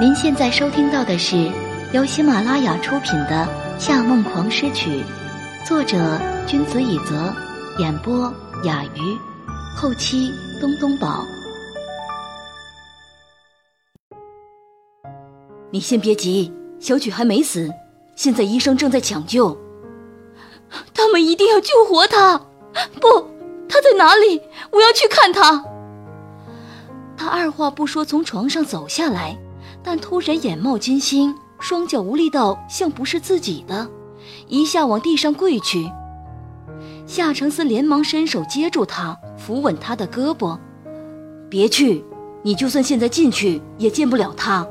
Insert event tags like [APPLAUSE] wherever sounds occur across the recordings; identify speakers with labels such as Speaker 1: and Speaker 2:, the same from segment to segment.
Speaker 1: 您现在收听到的是由喜马拉雅出品的《夏梦狂诗曲》，作者君子以泽，演播雅鱼，后期东东宝。
Speaker 2: 你先别急，小曲还没死，现在医生正在抢救。
Speaker 3: 他们一定要救活他！不，他在哪里？我要去看他。
Speaker 2: 他二话不说从床上走下来。但突然眼冒金星，双脚无力到像不是自己的，一下往地上跪去。夏承思连忙伸手接住他，扶稳他的胳膊：“别去，你就算现在进去也见不了他，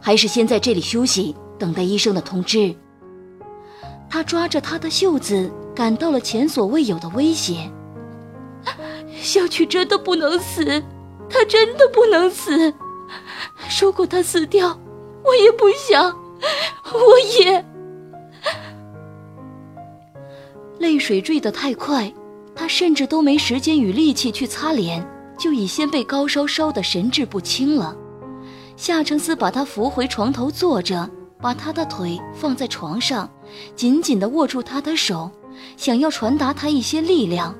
Speaker 2: 还是先在这里休息，等待医生的通知。”他抓着他的袖子，感到了前所未有的威胁：“ [LAUGHS]
Speaker 3: 小曲真的不能死，他真的不能死。”如果他死掉，我也不想，我也。
Speaker 2: 泪水坠得太快，他甚至都没时间与力气去擦脸，就已先被高烧烧得神志不清了。夏承思把他扶回床头坐着，把他的腿放在床上，紧紧地握住他的手，想要传达他一些力量。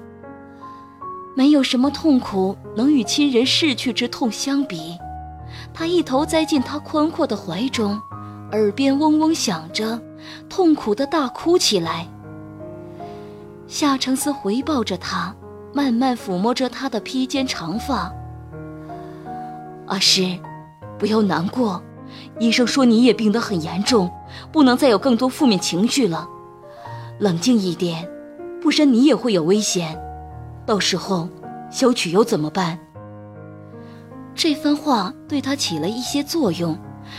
Speaker 2: 没有什么痛苦能与亲人逝去之痛相比。他一头栽进他宽阔的怀中，耳边嗡嗡响着，痛苦的大哭起来。夏承思回抱着他，慢慢抚摸着他的披肩长发。阿诗，不要难过，医生说你也病得很严重，不能再有更多负面情绪了，冷静一点，不然你也会有危险。到时候，小曲又怎么办？这番话对他起了一些作用，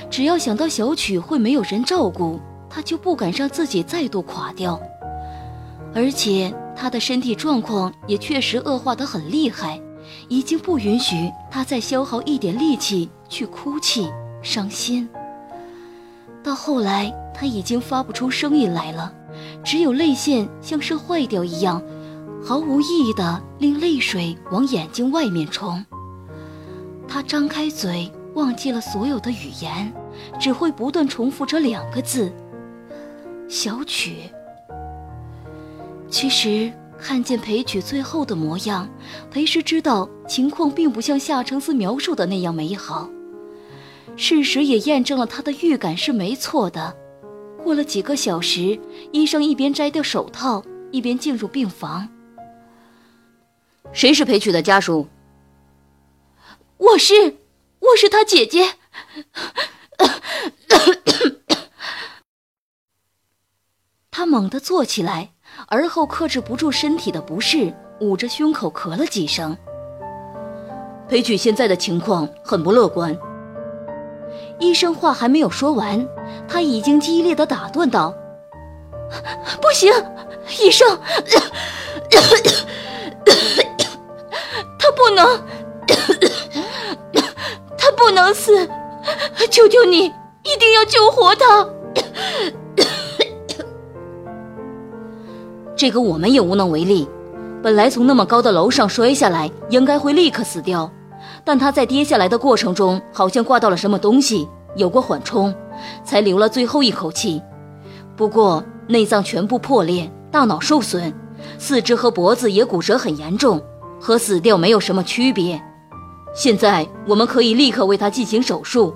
Speaker 2: 只要想到小曲会没有人照顾，他就不敢让自己再度垮掉。而且他的身体状况也确实恶化得很厉害，已经不允许他再消耗一点力气去哭泣、伤心。到后来，他已经发不出声音来了，只有泪腺像是坏掉一样，毫无意义的令泪水往眼睛外面冲。他张开嘴，忘记了所有的语言，只会不断重复着两个字：“小曲。”其实看见裴曲最后的模样，裴师知道情况并不像夏承思描述的那样美好。事实也验证了他的预感是没错的。过了几个小时，医生一边摘掉手套，一边进入病房。
Speaker 4: 谁是裴曲的家属？
Speaker 3: 我是，我是他姐姐。[COUGHS]
Speaker 2: 他猛地坐起来，而后克制不住身体的不适，捂着胸口咳了几声。
Speaker 4: 裴曲现在的情况很不乐观。
Speaker 2: 医生话还没有说完，他已经激烈的打断道：“
Speaker 3: 不行，医生，[COUGHS] [COUGHS] 他不能。”能死！求求你，一定要救活他！[COUGHS]
Speaker 4: 这个我们也无能为力。本来从那么高的楼上摔下来，应该会立刻死掉，但他在跌下来的过程中，好像挂到了什么东西，有过缓冲，才留了最后一口气。不过内脏全部破裂，大脑受损，四肢和脖子也骨折很严重，和死掉没有什么区别。现在我们可以立刻为他进行手术，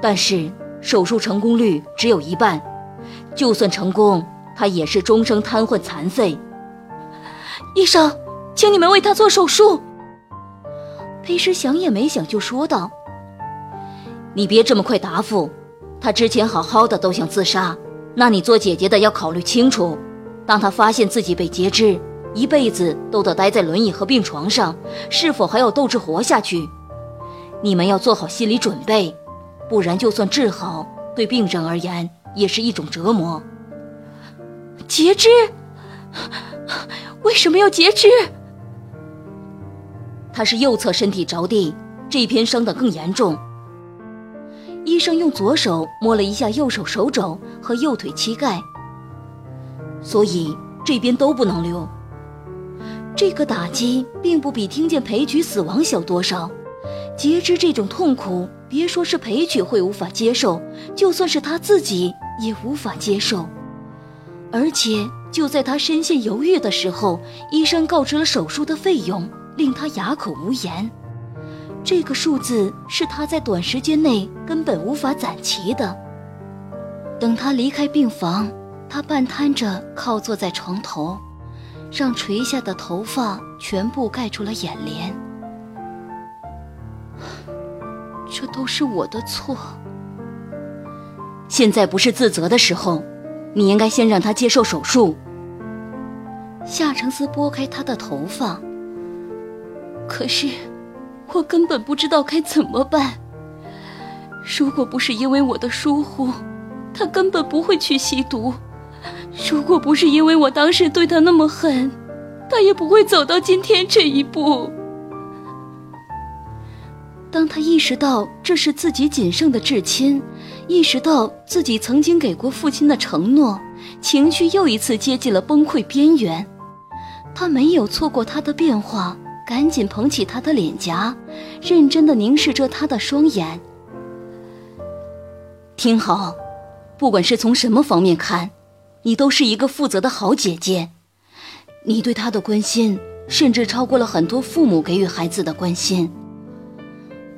Speaker 4: 但是手术成功率只有一半，就算成功，他也是终生瘫痪残废。
Speaker 3: 医生，请你们为他做手术。
Speaker 2: 裴时想也没想就说道：“
Speaker 4: 你别这么快答复，他之前好好的都想自杀，那你做姐姐的要考虑清楚，当他发现自己被截肢。”一辈子都得待在轮椅和病床上，是否还有斗志活下去？你们要做好心理准备，不然就算治好，对病人而言也是一种折磨。
Speaker 3: 截肢？为什么要截肢？
Speaker 4: 他是右侧身体着地，这边伤得更严重。
Speaker 2: 医生用左手摸了一下右手手肘和右腿膝盖，
Speaker 4: 所以这边都不能留。
Speaker 2: 这个打击并不比听见裴举死亡小多少，截肢这种痛苦，别说是裴曲会无法接受，就算是他自己也无法接受。而且就在他深陷犹豫的时候，医生告知了手术的费用，令他哑口无言。这个数字是他在短时间内根本无法攒齐的。等他离开病房，他半瘫着靠坐在床头，让垂下的头发全部盖住了眼帘。这都是我的错。
Speaker 4: 现在不是自责的时候，你应该先让他接受手术。
Speaker 2: 夏承思拨开他的头发，可是。我根本不知道该怎么办。如果不是因为我的疏忽，他根本不会去吸毒；如果不是因为我当时对他那么狠，他也不会走到今天这一步。当他意识到这是自己仅剩的至亲，意识到自己曾经给过父亲的承诺，情绪又一次接近了崩溃边缘。他没有错过他的变化。赶紧捧起他的脸颊，认真的凝视着他的双眼。
Speaker 4: 听好，不管是从什么方面看，你都是一个负责的好姐姐。你对他的关心，甚至超过了很多父母给予孩子的关心。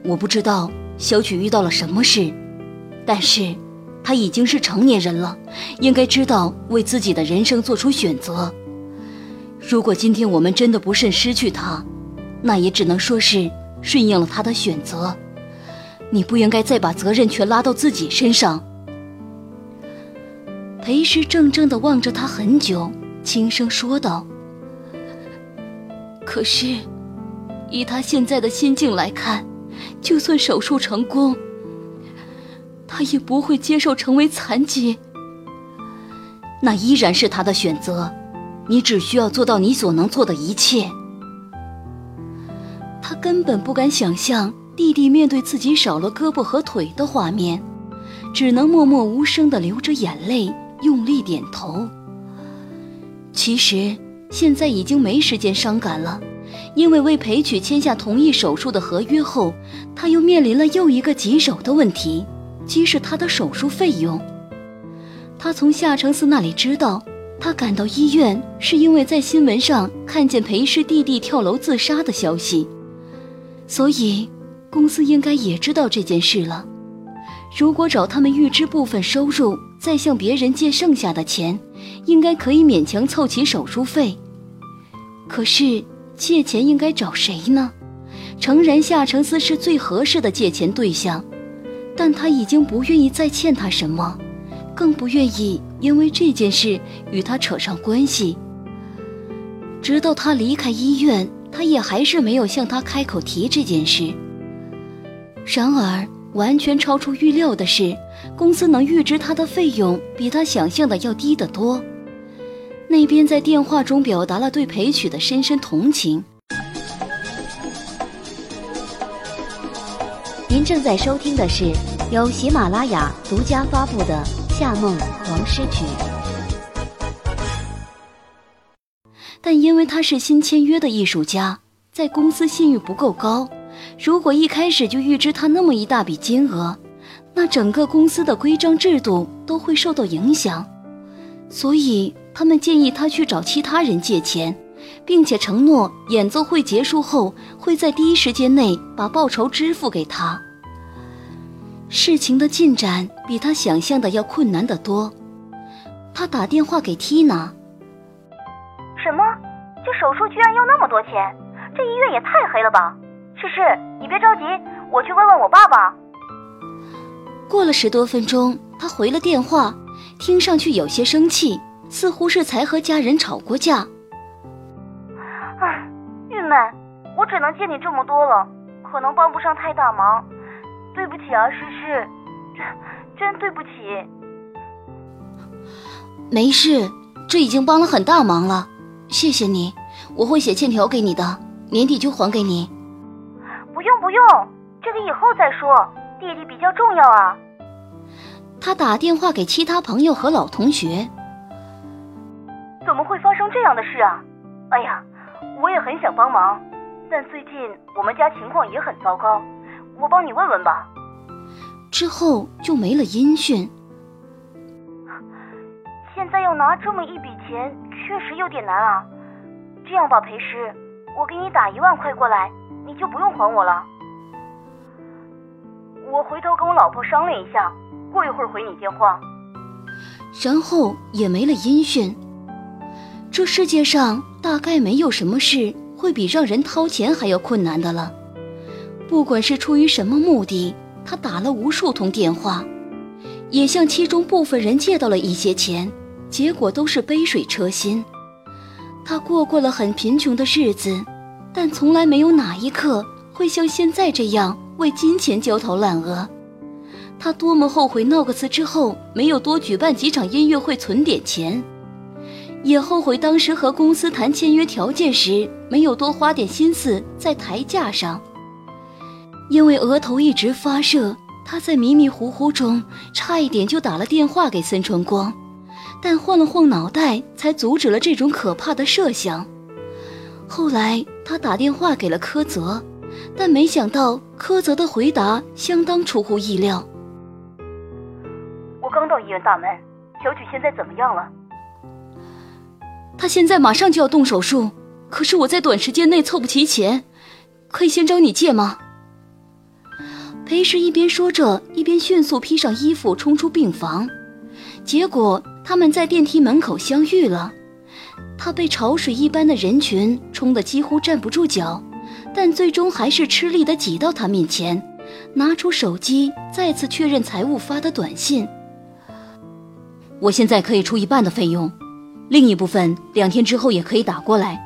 Speaker 4: 我不知道小曲遇到了什么事，但是他已经是成年人了，应该知道为自己的人生做出选择。如果今天我们真的不慎失去他，那也只能说是顺应了他的选择，你不应该再把责任全拉到自己身上。
Speaker 2: 裴师怔怔地望着他很久，轻声说道：“可是，以他现在的心境来看，就算手术成功，他也不会接受成为残疾。
Speaker 4: 那依然是他的选择，你只需要做到你所能做的一切。”
Speaker 2: 他根本不敢想象弟弟面对自己少了胳膊和腿的画面，只能默默无声地流着眼泪，用力点头。其实现在已经没时间伤感了，因为为裴曲签下同意手术的合约后，他又面临了又一个棘手的问题，即是他的手术费用。他从夏承思那里知道，他赶到医院是因为在新闻上看见裴氏弟弟跳楼自杀的消息。所以，公司应该也知道这件事了。如果找他们预支部分收入，再向别人借剩下的钱，应该可以勉强凑齐手术费。可是，借钱应该找谁呢？诚然，夏承思是最合适的借钱对象，但他已经不愿意再欠他什么，更不愿意因为这件事与他扯上关系。直到他离开医院。他也还是没有向他开口提这件事。然而，完全超出预料的是，公司能预支他的费用比他想象的要低得多。那边在电话中表达了对裴曲的深深同情。
Speaker 1: 您正在收听的是由喜马拉雅独家发布的《夏梦王诗曲》。
Speaker 2: 但因为他是新签约的艺术家，在公司信誉不够高。如果一开始就预支他那么一大笔金额，那整个公司的规章制度都会受到影响。所以他们建议他去找其他人借钱，并且承诺演奏会结束后会在第一时间内把报酬支付给他。事情的进展比他想象的要困难得多。他打电话给缇娜。
Speaker 5: 什么？这手术居然要那么多钱？这医院也太黑了吧！诗诗，你别着急，我去问问我爸爸。
Speaker 2: 过了十多分钟，他回了电话，听上去有些生气，似乎是才和家人吵过架。
Speaker 5: 唉，玉妹，我只能借你这么多了，可能帮不上太大忙，对不起啊，诗诗，真真对不起。
Speaker 2: 没事，这已经帮了很大忙了。谢谢你，我会写欠条给你的，年底就还给你。
Speaker 5: 不用这个以后再说，弟弟比较重要啊。
Speaker 2: 他打电话给其他朋友和老同学。
Speaker 5: 怎么会发生这样的事啊？哎呀，我也很想帮忙，但最近我们家情况也很糟糕，我帮你问问吧。
Speaker 2: 之后就没了音讯。[LAUGHS]
Speaker 5: 现在要拿这么一笔钱，确实有点难啊。这样吧，裴师，我给你打一万块过来，你就不用还我了。我回头跟我老婆商量一下，过一会儿回你电话。
Speaker 2: 然后也没了音讯。这世界上大概没有什么事会比让人掏钱还要困难的了。不管是出于什么目的，他打了无数通电话，也向其中部分人借到了一些钱，结果都是杯水车薪。他过过了很贫穷的日子，但从来没有哪一刻会像现在这样为金钱焦头烂额。他多么后悔闹个词之后没有多举办几场音乐会存点钱，也后悔当时和公司谈签约条件时没有多花点心思在台架上。因为额头一直发热，他在迷迷糊糊中差一点就打了电话给孙春光。但晃了晃脑袋，才阻止了这种可怕的设想。后来他打电话给了柯泽，但没想到柯泽的回答相当出乎意料。
Speaker 5: 我刚到医院大门，小曲现在怎么样了？
Speaker 2: 他现在马上就要动手术，可是我在短时间内凑不齐钱，可以先找你借吗？裴氏一边说着，一边迅速披上衣服冲出病房，结果。他们在电梯门口相遇了，他被潮水一般的人群冲得几乎站不住脚，但最终还是吃力地挤到他面前，拿出手机再次确认财务发的短信。我现在可以出一半的费用，另一部分两天之后也可以打过来，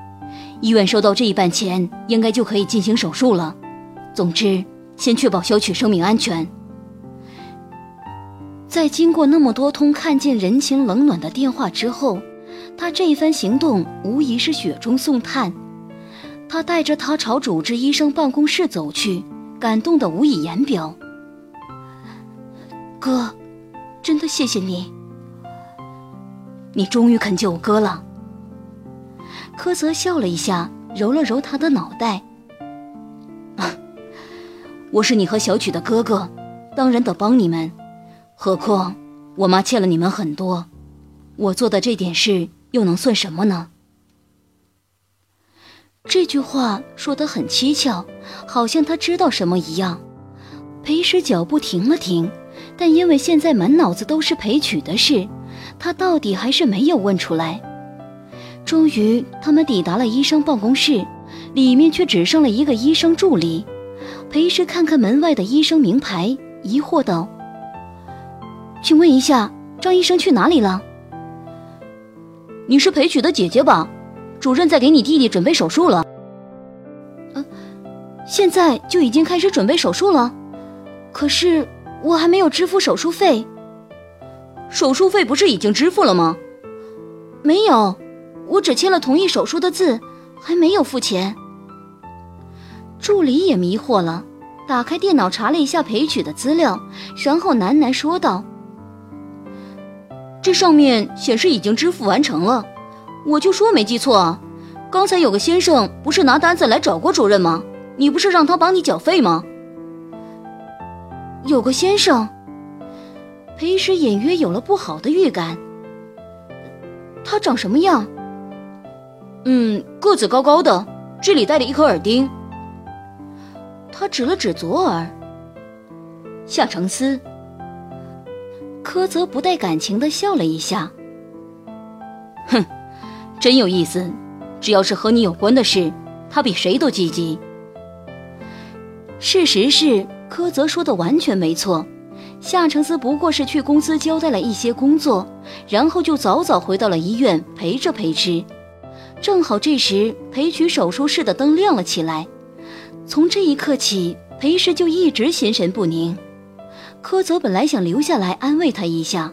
Speaker 2: 医院收到这一半钱，应该就可以进行手术了。总之，先确保小曲生命安全。在经过那么多通看尽人情冷暖的电话之后，他这一番行动无疑是雪中送炭。他带着他朝主治医生办公室走去，感动的无以言表。哥，真的谢谢你，你终于肯救我哥了。柯泽笑了一下，揉了揉他的脑袋。[LAUGHS] 我是你和小曲的哥哥，当然得帮你们。何况，我妈欠了你们很多，我做的这点事又能算什么呢？这句话说得很蹊跷，好像他知道什么一样。裴时脚步停了停，但因为现在满脑子都是裴曲的事，他到底还是没有问出来。终于，他们抵达了医生办公室，里面却只剩了一个医生助理。裴时看看门外的医生名牌，疑惑道。请问一下，张医生去哪里了？你是裴曲的姐姐吧？主任在给你弟弟准备手术了。呃，现在就已经开始准备手术了，可是我还没有支付手术费。手术费不是已经支付了吗？没有，我只签了同意手术的字，还没有付钱。助理也迷惑了，打开电脑查了一下裴曲的资料，然后喃喃说道。这上面显示已经支付完成了，我就说没记错啊。刚才有个先生不是拿单子来找过主任吗？你不是让他帮你缴费吗？有个先生，裴时隐约有了不好的预感。他长什么样？嗯，个子高高的，这里戴了一颗耳钉。他指了指左耳。夏承思。柯泽不带感情的笑了一下，哼，真有意思。只要是和你有关的事，他比谁都积极。事实是，柯泽说的完全没错。夏承思不过是去公司交代了一些工作，然后就早早回到了医院陪着裴之。正好这时，裴曲手术室的灯亮了起来。从这一刻起，裴氏就一直心神不宁。柯泽本来想留下来安慰他一下，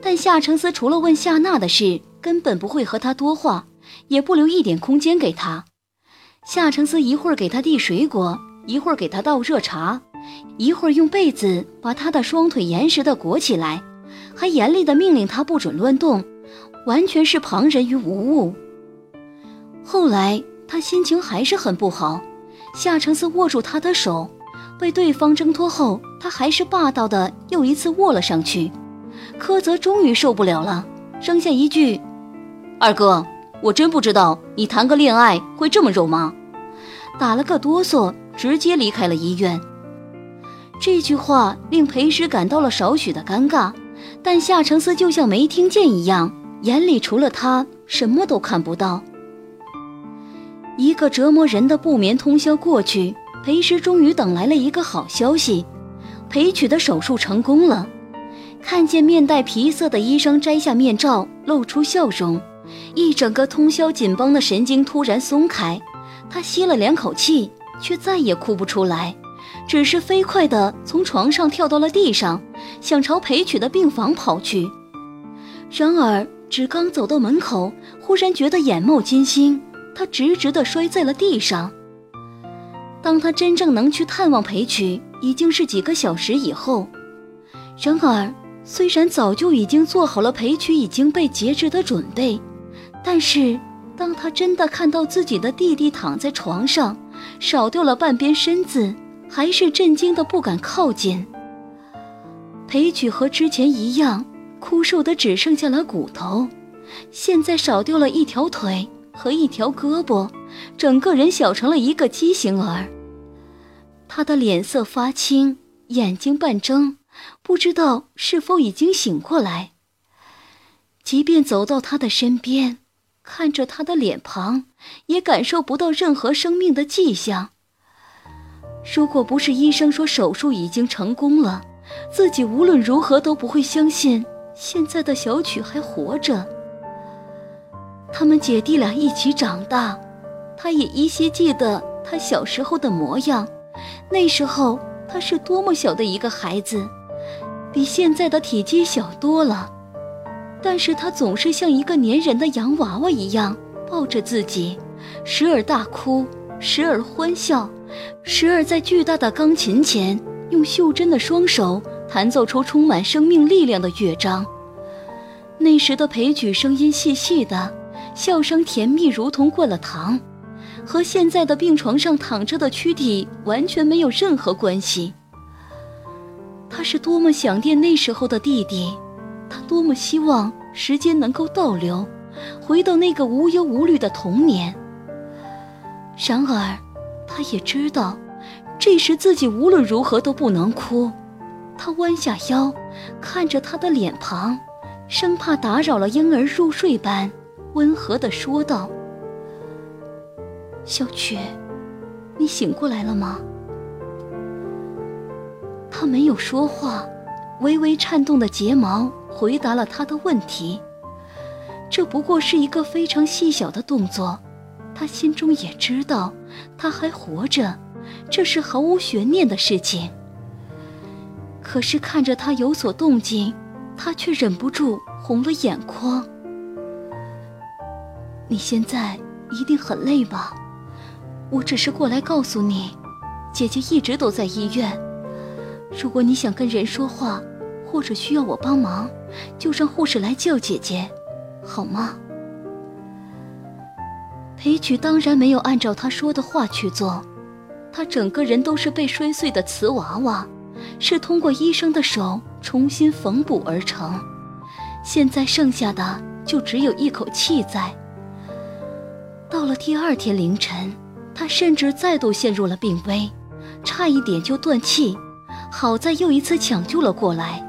Speaker 2: 但夏承思除了问夏娜的事，根本不会和他多话，也不留一点空间给他。夏承思一会儿给他递水果，一会儿给他倒热茶，一会儿用被子把他的双腿严实的裹起来，还严厉的命令他不准乱动，完全是旁人于无物。后来他心情还是很不好，夏承思握住他的手。被对方挣脱后，他还是霸道的又一次握了上去。柯泽终于受不了了，扔下一句：“二哥，我真不知道你谈个恋爱会这么肉麻。”打了个哆嗦，直接离开了医院。这句话令裴师感到了少许的尴尬，但夏承思就像没听见一样，眼里除了他什么都看不到。一个折磨人的不眠通宵过去，裴师终于等来了一个好消息：裴曲的手术成功了。看见面带皮色的医生摘下面罩，露出笑容，一整个通宵紧绷的神经突然松开。他吸了两口气，却再也哭不出来，只是飞快地从床上跳到了地上，想朝裴曲的病房跑去。然而，只刚走到门口，忽然觉得眼冒金星。他直直地摔在了地上。当他真正能去探望裴曲，已经是几个小时以后。然而，虽然早就已经做好了裴曲已经被截肢的准备，但是当他真的看到自己的弟弟躺在床上，少掉了半边身子，还是震惊的不敢靠近。裴曲和之前一样，枯瘦的只剩下了骨头，现在少掉了一条腿。和一条胳膊，整个人小成了一个畸形儿。他的脸色发青，眼睛半睁，不知道是否已经醒过来。即便走到他的身边，看着他的脸庞，也感受不到任何生命的迹象。如果不是医生说手术已经成功了，自己无论如何都不会相信现在的小曲还活着。他们姐弟俩一起长大，他也依稀记得他小时候的模样。那时候他是多么小的一个孩子，比现在的体积小多了。但是他总是像一个粘人的洋娃娃一样抱着自己，时而大哭，时而欢笑，时而在巨大的钢琴前用袖珍的双手弹奏出充满生命力量的乐章。那时的裴矩声音细细的。笑声甜蜜，如同灌了糖，和现在的病床上躺着的躯体完全没有任何关系。他是多么想念那时候的弟弟，他多么希望时间能够倒流，回到那个无忧无虑的童年。然而，他也知道，这时自己无论如何都不能哭。他弯下腰，看着他的脸庞，生怕打扰了婴儿入睡般。温和的说道：“小曲，你醒过来了吗？”他没有说话，微微颤动的睫毛回答了他的问题。这不过是一个非常细小的动作，他心中也知道他还活着，这是毫无悬念的事情。可是看着他有所动静，他却忍不住红了眼眶。你现在一定很累吧？我只是过来告诉你，姐姐一直都在医院。如果你想跟人说话，或者需要我帮忙，就让护士来叫姐姐，好吗？裴曲当然没有按照他说的话去做，他整个人都是被摔碎的瓷娃娃，是通过医生的手重新缝补而成，现在剩下的就只有一口气在。到了第二天凌晨，他甚至再度陷入了病危，差一点就断气，好在又一次抢救了过来。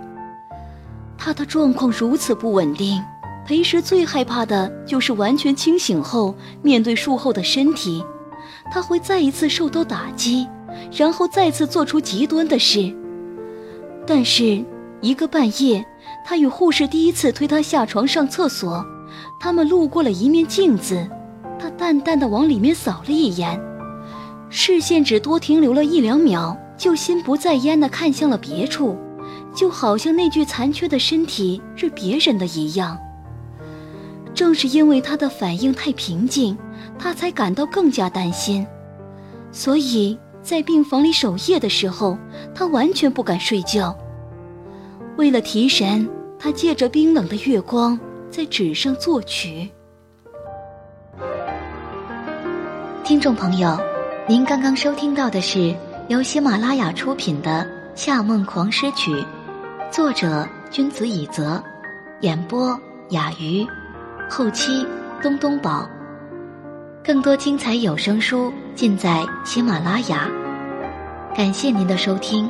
Speaker 2: 他的状况如此不稳定，裴时最害怕的就是完全清醒后面对术后的身体，他会再一次受到打击，然后再次做出极端的事。但是一个半夜，他与护士第一次推他下床上厕所，他们路过了一面镜子。他淡淡的往里面扫了一眼，视线只多停留了一两秒，就心不在焉的看向了别处，就好像那具残缺的身体是别人的一样。正是因为他的反应太平静，他才感到更加担心。所以在病房里守夜的时候，他完全不敢睡觉。为了提神，他借着冰冷的月光在纸上作曲。
Speaker 1: 听众朋友，您刚刚收听到的是由喜马拉雅出品的《夏梦狂诗曲》，作者君子以泽，演播雅鱼，后期东东宝。更多精彩有声书尽在喜马拉雅。感谢您的收听。